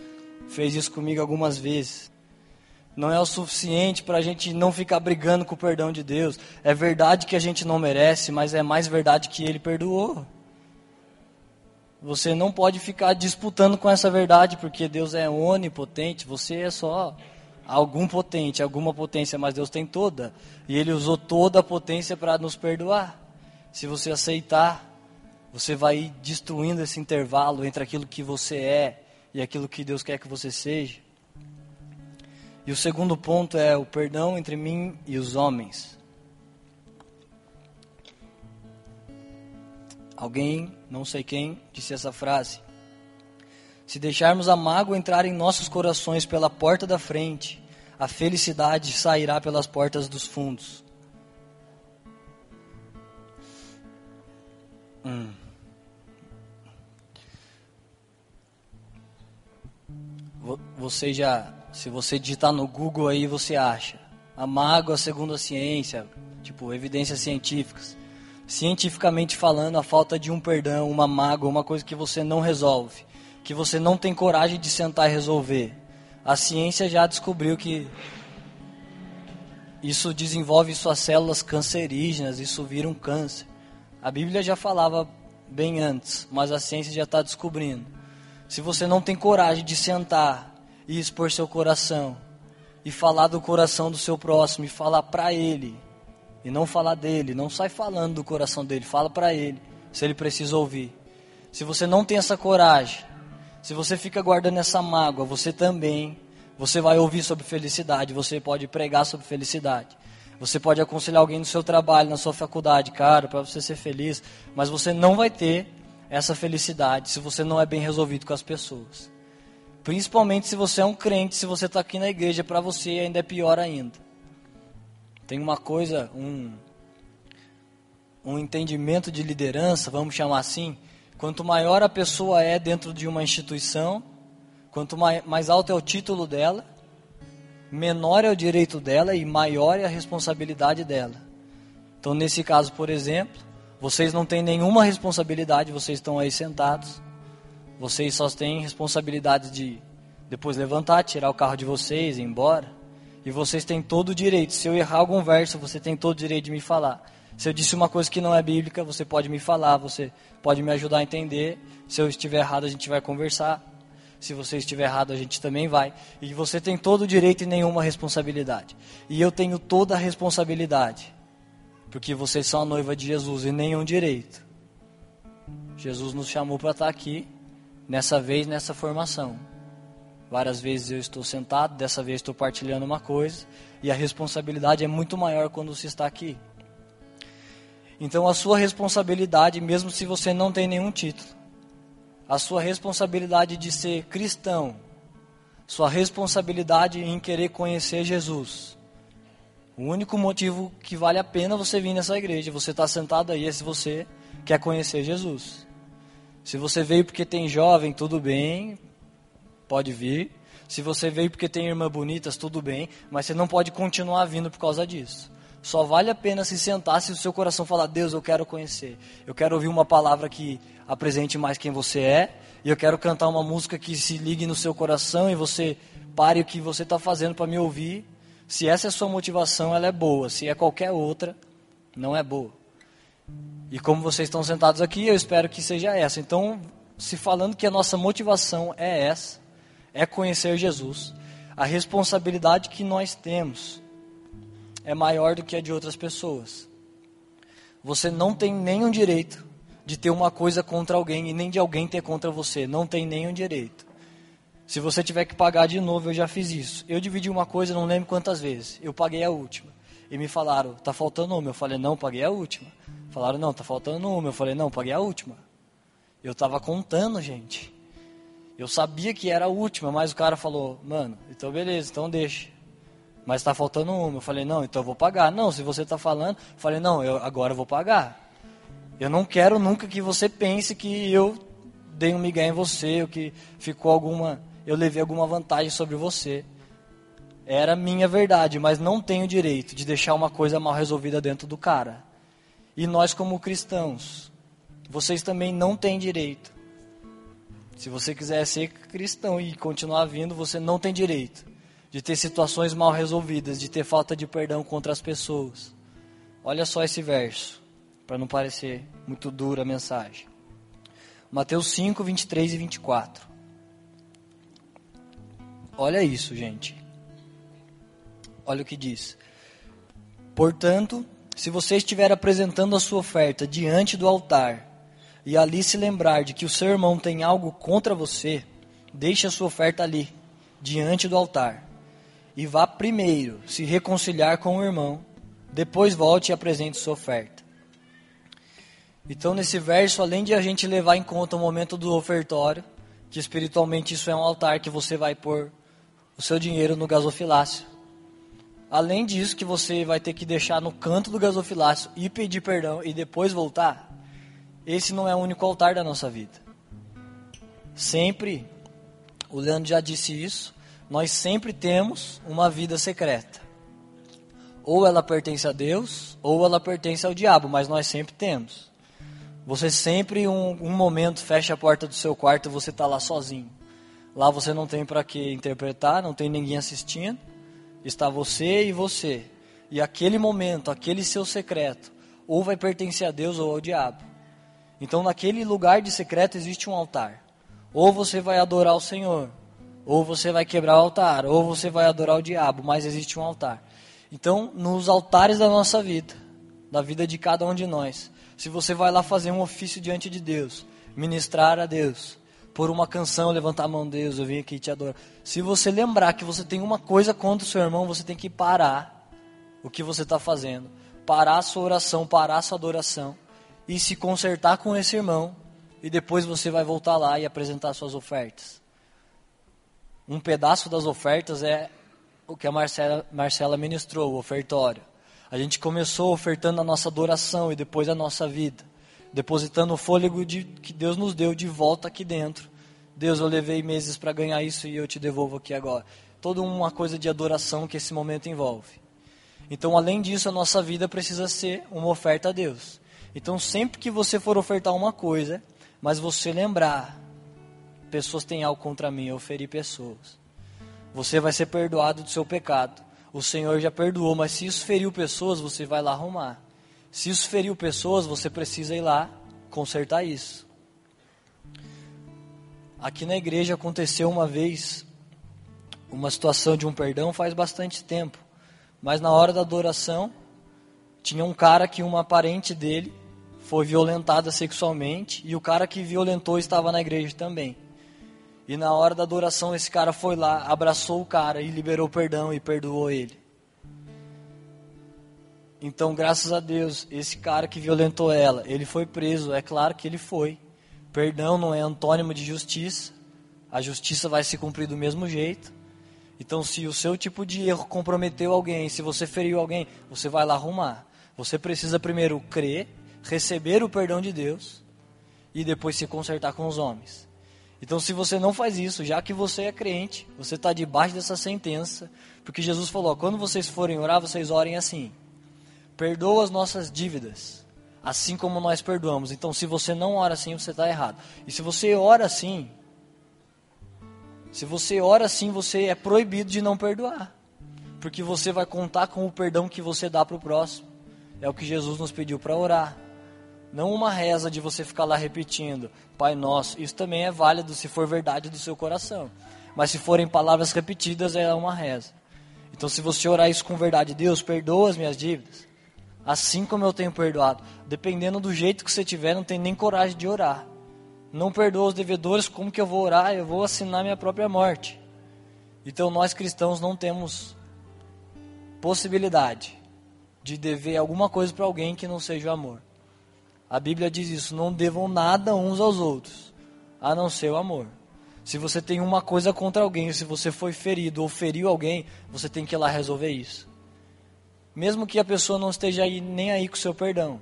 fez isso comigo algumas vezes não é o suficiente para a gente não ficar brigando com o perdão de Deus. É verdade que a gente não merece, mas é mais verdade que Ele perdoou. Você não pode ficar disputando com essa verdade, porque Deus é onipotente, você é só algum potente, alguma potência, mas Deus tem toda. E Ele usou toda a potência para nos perdoar. Se você aceitar, você vai destruindo esse intervalo entre aquilo que você é e aquilo que Deus quer que você seja. E o segundo ponto é o perdão entre mim e os homens. Alguém, não sei quem, disse essa frase. Se deixarmos a mágoa entrar em nossos corações pela porta da frente, a felicidade sairá pelas portas dos fundos. Hum. Você já se você digitar no Google aí, você acha. A mágoa, segundo a ciência, tipo, evidências científicas. Cientificamente falando, a falta de um perdão, uma mágoa, uma coisa que você não resolve, que você não tem coragem de sentar e resolver. A ciência já descobriu que isso desenvolve suas células cancerígenas, isso vira um câncer. A Bíblia já falava bem antes, mas a ciência já está descobrindo. Se você não tem coragem de sentar e expor seu coração e falar do coração do seu próximo e falar para ele e não falar dele, não sai falando do coração dele, fala para ele, se ele precisa ouvir. Se você não tem essa coragem, se você fica guardando essa mágoa, você também, você vai ouvir sobre felicidade, você pode pregar sobre felicidade. Você pode aconselhar alguém no seu trabalho, na sua faculdade, cara, para você ser feliz, mas você não vai ter essa felicidade se você não é bem resolvido com as pessoas. Principalmente se você é um crente, se você está aqui na igreja, para você ainda é pior ainda. Tem uma coisa, um, um entendimento de liderança, vamos chamar assim. Quanto maior a pessoa é dentro de uma instituição, quanto mais, alto é o título dela, menor é o direito dela e maior é a responsabilidade dela. Então, nesse caso, por exemplo, vocês não têm nenhuma responsabilidade, vocês estão aí sentados. Vocês só têm responsabilidade de depois levantar, tirar o carro de vocês, ir embora. E vocês têm todo o direito. Se eu errar algum verso, você tem todo o direito de me falar. Se eu disse uma coisa que não é bíblica, você pode me falar, você pode me ajudar a entender. Se eu estiver errado, a gente vai conversar. Se você estiver errado, a gente também vai. E você tem todo o direito e nenhuma responsabilidade. E eu tenho toda a responsabilidade. Porque vocês são a noiva de Jesus e nenhum direito. Jesus nos chamou para estar aqui nessa vez nessa formação. Várias vezes eu estou sentado, dessa vez estou partilhando uma coisa, e a responsabilidade é muito maior quando você está aqui. Então a sua responsabilidade, mesmo se você não tem nenhum título, a sua responsabilidade de ser cristão, sua responsabilidade em querer conhecer Jesus. O único motivo que vale a pena você vir nessa igreja, você está sentado aí, é se você quer conhecer Jesus. Se você veio porque tem jovem, tudo bem, pode vir. Se você veio porque tem irmã bonitas, tudo bem, mas você não pode continuar vindo por causa disso. Só vale a pena se sentar se o seu coração falar: Deus, eu quero conhecer. Eu quero ouvir uma palavra que apresente mais quem você é. E eu quero cantar uma música que se ligue no seu coração e você pare o que você está fazendo para me ouvir. Se essa é a sua motivação, ela é boa. Se é qualquer outra, não é boa. E como vocês estão sentados aqui, eu espero que seja essa. Então, se falando que a nossa motivação é essa, é conhecer Jesus, a responsabilidade que nós temos é maior do que a de outras pessoas. Você não tem nenhum direito de ter uma coisa contra alguém e nem de alguém ter contra você. Não tem nenhum direito. Se você tiver que pagar de novo, eu já fiz isso. Eu dividi uma coisa, não lembro quantas vezes. Eu paguei a última. E me falaram, tá faltando uma. Eu falei, não, paguei a última. Falaram, não, tá faltando uma. Eu falei, não, paguei a última. Eu tava contando, gente. Eu sabia que era a última, mas o cara falou, mano, então beleza, então deixa. Mas está faltando uma. Eu falei, não, então eu vou pagar. Não, se você está falando, eu falei, não, eu, agora eu vou pagar. Eu não quero nunca que você pense que eu dei um migué em você, ou que ficou alguma, eu levei alguma vantagem sobre você. Era minha verdade, mas não tenho direito de deixar uma coisa mal resolvida dentro do cara. E nós como cristãos, vocês também não têm direito. Se você quiser ser cristão e continuar vindo, você não tem direito de ter situações mal resolvidas, de ter falta de perdão contra as pessoas. Olha só esse verso, para não parecer muito dura a mensagem. Mateus 5, 23 e 24. Olha isso, gente. Olha o que diz. Portanto, se você estiver apresentando a sua oferta diante do altar e ali se lembrar de que o seu irmão tem algo contra você, deixe a sua oferta ali, diante do altar e vá primeiro se reconciliar com o irmão, depois volte e apresente sua oferta. Então, nesse verso, além de a gente levar em conta o momento do ofertório, que espiritualmente isso é um altar que você vai pôr o seu dinheiro no gasofilácio. Além disso, que você vai ter que deixar no canto do gasofilácio e pedir perdão e depois voltar, esse não é o único altar da nossa vida. Sempre, o Leandro já disse isso, nós sempre temos uma vida secreta. Ou ela pertence a Deus, ou ela pertence ao diabo, mas nós sempre temos. Você sempre, um, um momento, fecha a porta do seu quarto e você está lá sozinho. Lá você não tem para que interpretar, não tem ninguém assistindo. Está você e você. E aquele momento, aquele seu secreto, ou vai pertencer a Deus ou ao diabo. Então, naquele lugar de secreto existe um altar. Ou você vai adorar o Senhor, ou você vai quebrar o altar, ou você vai adorar o diabo, mas existe um altar. Então, nos altares da nossa vida, da vida de cada um de nós, se você vai lá fazer um ofício diante de Deus, ministrar a Deus, por uma canção, levantar a mão, Deus, eu vim aqui te adorar. Se você lembrar que você tem uma coisa contra o seu irmão, você tem que parar o que você está fazendo, parar a sua oração, parar a sua adoração e se consertar com esse irmão, e depois você vai voltar lá e apresentar suas ofertas um pedaço das ofertas é o que a Marcela, Marcela ministrou, o ofertório. A gente começou ofertando a nossa adoração e depois a nossa vida, depositando o fôlego de, que Deus nos deu de volta aqui dentro. Deus, eu levei meses para ganhar isso e eu te devolvo aqui agora. Toda uma coisa de adoração que esse momento envolve. Então, além disso, a nossa vida precisa ser uma oferta a Deus. Então, sempre que você for ofertar uma coisa, mas você lembrar pessoas têm algo contra mim, eu feri pessoas. Você vai ser perdoado do seu pecado. O Senhor já perdoou, mas se isso feriu pessoas, você vai lá arrumar. Se isso feriu pessoas, você precisa ir lá consertar isso. Aqui na igreja aconteceu uma vez uma situação de um perdão faz bastante tempo. Mas na hora da adoração, tinha um cara que uma parente dele foi violentada sexualmente e o cara que violentou estava na igreja também. E na hora da adoração, esse cara foi lá, abraçou o cara e liberou perdão e perdoou ele. Então, graças a Deus, esse cara que violentou ela, ele foi preso. É claro que ele foi. Perdão não é antônimo de justiça. A justiça vai se cumprir do mesmo jeito. Então, se o seu tipo de erro comprometeu alguém, se você feriu alguém, você vai lá arrumar. Você precisa primeiro crer, receber o perdão de Deus e depois se consertar com os homens. Então, se você não faz isso, já que você é crente, você está debaixo dessa sentença, porque Jesus falou: quando vocês forem orar, vocês orem assim: perdoa as nossas dívidas, assim como nós perdoamos. Então, se você não ora assim, você está errado. E se você ora assim, se você ora assim, você é proibido de não perdoar, porque você vai contar com o perdão que você dá para o próximo. É o que Jesus nos pediu para orar. Não uma reza de você ficar lá repetindo, Pai Nosso. Isso também é válido se for verdade do seu coração. Mas se forem palavras repetidas, é uma reza. Então, se você orar isso com verdade, Deus, perdoa as minhas dívidas, assim como eu tenho perdoado. Dependendo do jeito que você tiver, não tem nem coragem de orar. Não perdoa os devedores, como que eu vou orar? Eu vou assinar minha própria morte. Então, nós cristãos não temos possibilidade de dever alguma coisa para alguém que não seja o amor. A Bíblia diz isso: não devam nada uns aos outros, a não ser o amor. Se você tem uma coisa contra alguém, se você foi ferido ou feriu alguém, você tem que ir lá resolver isso. Mesmo que a pessoa não esteja aí, nem aí com o seu perdão.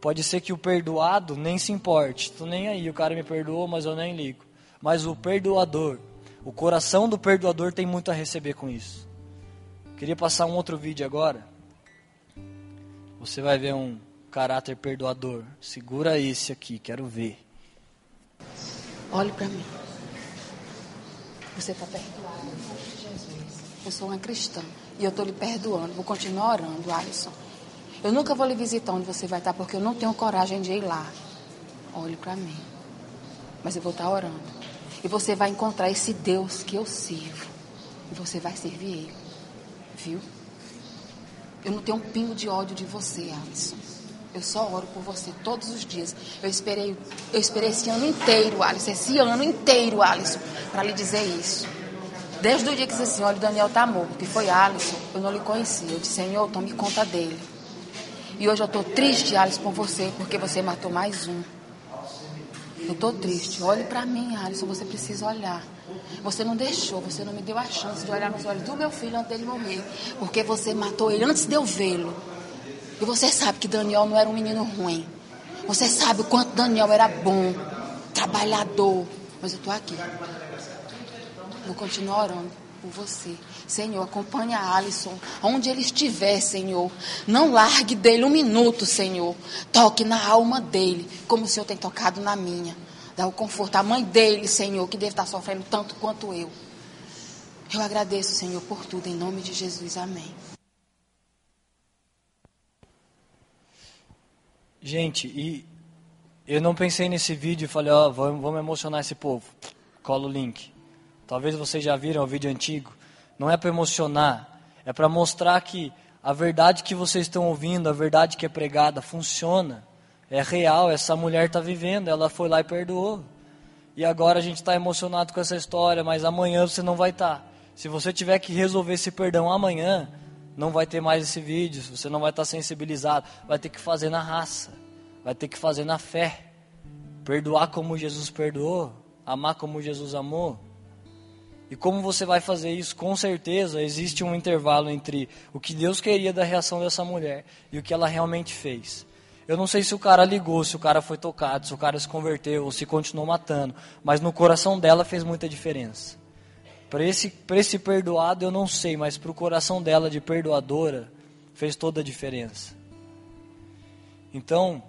Pode ser que o perdoado nem se importe. Tô nem aí, o cara me perdoou, mas eu nem ligo. Mas o perdoador, o coração do perdoador tem muito a receber com isso. Queria passar um outro vídeo agora. Você vai ver um caráter perdoador. Segura esse aqui, quero ver. Olhe para mim. Você está perdoado Jesus. Eu sou uma cristã e eu estou lhe perdoando. Vou continuar orando, Alisson. Eu nunca vou lhe visitar onde você vai estar porque eu não tenho coragem de ir lá. Olhe para mim. Mas eu vou estar orando. E você vai encontrar esse Deus que eu sirvo. E você vai servir Ele. Viu? Eu não tenho um pingo de ódio de você, Alisson. Eu só oro por você todos os dias. Eu esperei, eu esperei esse ano inteiro, Alisson, esse ano inteiro, Alisson, para lhe dizer isso. Desde o dia que disse assim, olha, o Daniel tá morto, que foi Alisson, eu não lhe conhecia. Eu disse, Senhor, tome conta dele. E hoje eu estou triste, Alisson, por você, porque você matou mais um. Eu estou triste. Olhe para mim, Alisson, você precisa olhar. Você não deixou, você não me deu a chance de olhar nos olhos do meu filho antes dele morrer. Porque você matou ele antes de eu vê-lo. E você sabe que Daniel não era um menino ruim. Você sabe o quanto Daniel era bom, trabalhador. Mas eu estou aqui. Vou continuar orando por você. Senhor, acompanhe a Alisson, onde ele estiver, Senhor. Não largue dele um minuto, Senhor. Toque na alma dele, como o Senhor tem tocado na minha. Dá o conforto à mãe dele, Senhor, que deve estar sofrendo tanto quanto eu. Eu agradeço, Senhor, por tudo, em nome de Jesus. Amém. Gente, e eu não pensei nesse vídeo e falei, ó, oh, vamos, vamos emocionar esse povo. Cola o link. Talvez vocês já viram o vídeo antigo. Não é para emocionar, é para mostrar que a verdade que vocês estão ouvindo, a verdade que é pregada, funciona. É real, essa mulher está vivendo, ela foi lá e perdoou. E agora a gente está emocionado com essa história, mas amanhã você não vai estar. Tá. Se você tiver que resolver esse perdão amanhã, não vai ter mais esse vídeo, você não vai estar sensibilizado, vai ter que fazer na raça, vai ter que fazer na fé. Perdoar como Jesus perdoou, amar como Jesus amou. E como você vai fazer isso? Com certeza existe um intervalo entre o que Deus queria da reação dessa mulher e o que ela realmente fez. Eu não sei se o cara ligou, se o cara foi tocado, se o cara se converteu ou se continuou matando, mas no coração dela fez muita diferença. Para esse, esse perdoado eu não sei, mas para o coração dela de perdoadora fez toda a diferença. Então,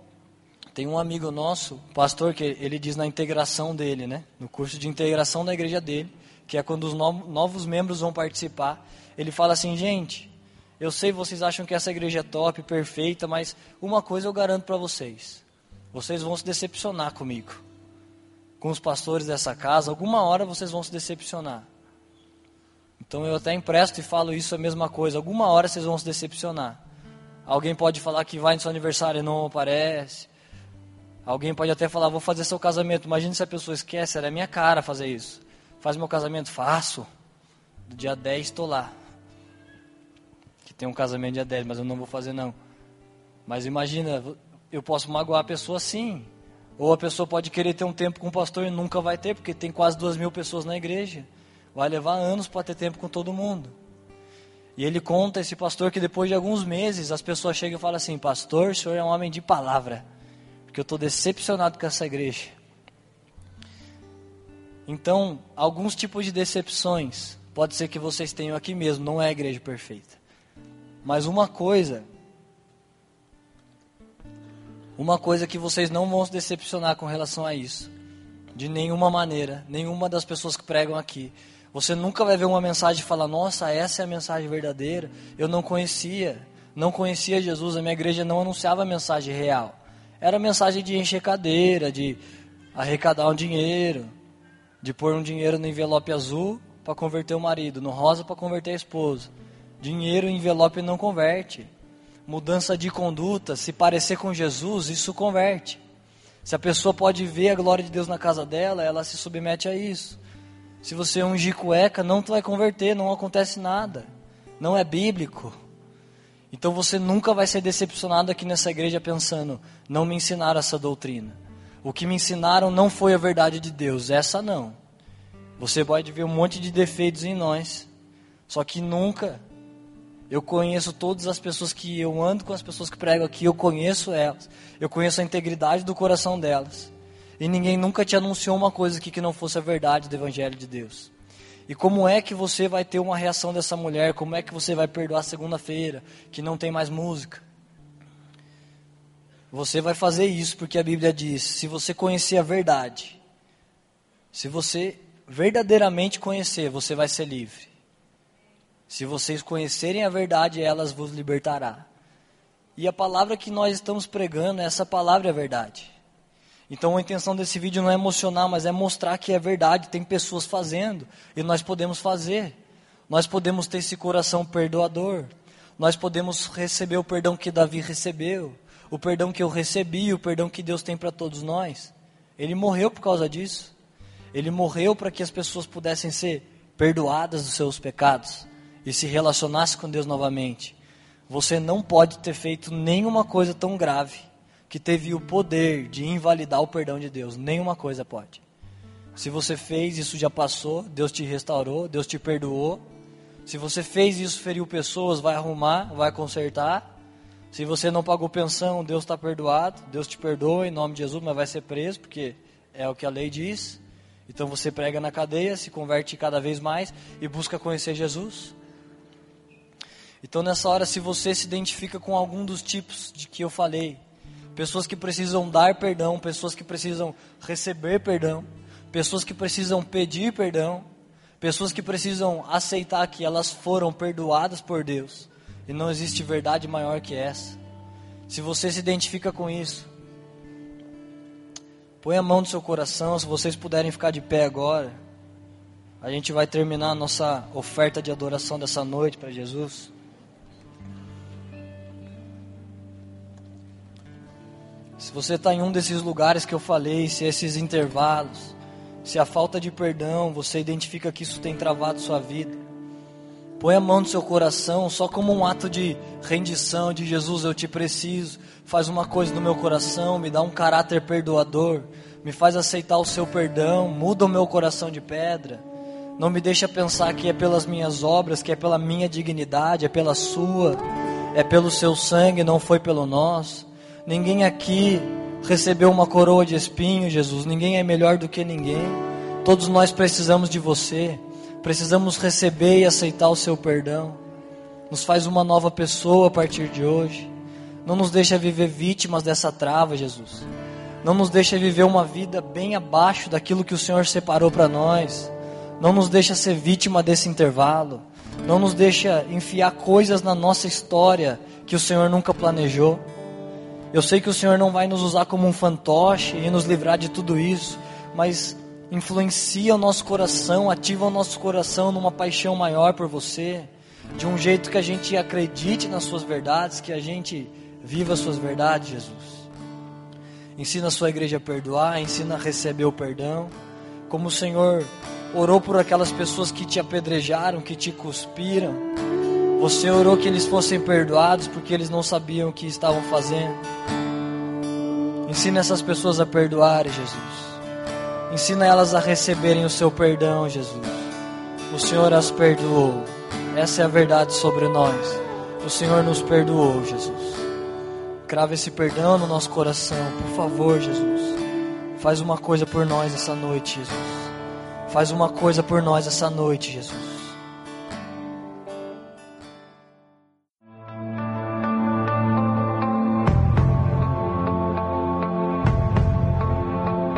tem um amigo nosso, pastor, que ele diz na integração dele, né? No curso de integração da igreja dele, que é quando os novos membros vão participar, ele fala assim, gente, eu sei vocês acham que essa igreja é top, perfeita, mas uma coisa eu garanto para vocês, vocês vão se decepcionar comigo, com os pastores dessa casa, alguma hora vocês vão se decepcionar. Então eu até empresto e falo isso a mesma coisa. Alguma hora vocês vão se decepcionar. Alguém pode falar que vai no seu aniversário e não aparece. Alguém pode até falar, vou fazer seu casamento. Imagine se a pessoa esquece, era minha cara fazer isso. Faz meu casamento? Faço. Do dia 10 estou lá. Que tem um casamento dia 10, mas eu não vou fazer não. Mas imagina, eu posso magoar a pessoa sim. Ou a pessoa pode querer ter um tempo com o pastor e nunca vai ter, porque tem quase duas mil pessoas na igreja. Vai levar anos para ter tempo com todo mundo. E ele conta, esse pastor, que depois de alguns meses as pessoas chegam e falam assim: Pastor, o senhor é um homem de palavra. Porque eu estou decepcionado com essa igreja. Então, alguns tipos de decepções, pode ser que vocês tenham aqui mesmo, não é a igreja perfeita. Mas uma coisa, uma coisa que vocês não vão se decepcionar com relação a isso, de nenhuma maneira, nenhuma das pessoas que pregam aqui, você nunca vai ver uma mensagem e falar: Nossa, essa é a mensagem verdadeira. Eu não conhecia, não conhecia Jesus. A minha igreja não anunciava a mensagem real. Era a mensagem de encher cadeira, de arrecadar um dinheiro, de pôr um dinheiro no envelope azul para converter o marido, no rosa para converter a esposa. Dinheiro em envelope não converte. Mudança de conduta, se parecer com Jesus, isso converte. Se a pessoa pode ver a glória de Deus na casa dela, ela se submete a isso. Se você ungir cueca, não vai converter, não acontece nada. Não é bíblico. Então você nunca vai ser decepcionado aqui nessa igreja pensando, não me ensinaram essa doutrina. O que me ensinaram não foi a verdade de Deus, essa não. Você pode ver um monte de defeitos em nós, só que nunca eu conheço todas as pessoas que eu ando com as pessoas que pregam aqui, eu conheço elas. Eu conheço a integridade do coração delas. E ninguém nunca te anunciou uma coisa aqui que não fosse a verdade do evangelho de Deus. E como é que você vai ter uma reação dessa mulher? Como é que você vai perdoar segunda-feira, que não tem mais música? Você vai fazer isso porque a Bíblia diz: se você conhecer a verdade, se você verdadeiramente conhecer, você vai ser livre. Se vocês conhecerem a verdade, elas vos libertará. E a palavra que nós estamos pregando, essa palavra é a verdade. Então a intenção desse vídeo não é emocionar, mas é mostrar que é verdade, tem pessoas fazendo e nós podemos fazer. Nós podemos ter esse coração perdoador. Nós podemos receber o perdão que Davi recebeu, o perdão que eu recebi, o perdão que Deus tem para todos nós. Ele morreu por causa disso. Ele morreu para que as pessoas pudessem ser perdoadas dos seus pecados e se relacionasse com Deus novamente. Você não pode ter feito nenhuma coisa tão grave que teve o poder de invalidar o perdão de Deus. Nenhuma coisa pode. Se você fez, isso já passou, Deus te restaurou, Deus te perdoou. Se você fez isso, feriu pessoas, vai arrumar, vai consertar. Se você não pagou pensão, Deus está perdoado, Deus te perdoa em nome de Jesus, mas vai ser preso, porque é o que a lei diz. Então você prega na cadeia, se converte cada vez mais e busca conhecer Jesus. Então nessa hora, se você se identifica com algum dos tipos de que eu falei, pessoas que precisam dar perdão, pessoas que precisam receber perdão, pessoas que precisam pedir perdão, pessoas que precisam aceitar que elas foram perdoadas por Deus, e não existe verdade maior que essa. Se você se identifica com isso, põe a mão no seu coração, se vocês puderem ficar de pé agora. A gente vai terminar a nossa oferta de adoração dessa noite para Jesus. Se você está em um desses lugares que eu falei, se esses intervalos, se a falta de perdão, você identifica que isso tem travado sua vida, põe a mão no seu coração, só como um ato de rendição, de Jesus, eu te preciso, faz uma coisa no meu coração, me dá um caráter perdoador, me faz aceitar o seu perdão, muda o meu coração de pedra. Não me deixa pensar que é pelas minhas obras, que é pela minha dignidade, é pela sua, é pelo seu sangue, não foi pelo nosso. Ninguém aqui recebeu uma coroa de espinho, Jesus. Ninguém é melhor do que ninguém. Todos nós precisamos de você. Precisamos receber e aceitar o seu perdão. Nos faz uma nova pessoa a partir de hoje. Não nos deixa viver vítimas dessa trava, Jesus. Não nos deixa viver uma vida bem abaixo daquilo que o Senhor separou para nós. Não nos deixa ser vítima desse intervalo. Não nos deixa enfiar coisas na nossa história que o Senhor nunca planejou. Eu sei que o Senhor não vai nos usar como um fantoche e nos livrar de tudo isso, mas influencia o nosso coração, ativa o nosso coração numa paixão maior por você, de um jeito que a gente acredite nas suas verdades, que a gente viva as suas verdades, Jesus. Ensina a sua igreja a perdoar, ensina a receber o perdão, como o Senhor orou por aquelas pessoas que te apedrejaram, que te cuspiram. Você orou que eles fossem perdoados porque eles não sabiam o que estavam fazendo. Ensina essas pessoas a perdoarem, Jesus. Ensina elas a receberem o seu perdão, Jesus. O Senhor as perdoou. Essa é a verdade sobre nós. O Senhor nos perdoou, Jesus. Crava esse perdão no nosso coração, por favor, Jesus. Faz uma coisa por nós essa noite, Jesus. Faz uma coisa por nós essa noite, Jesus.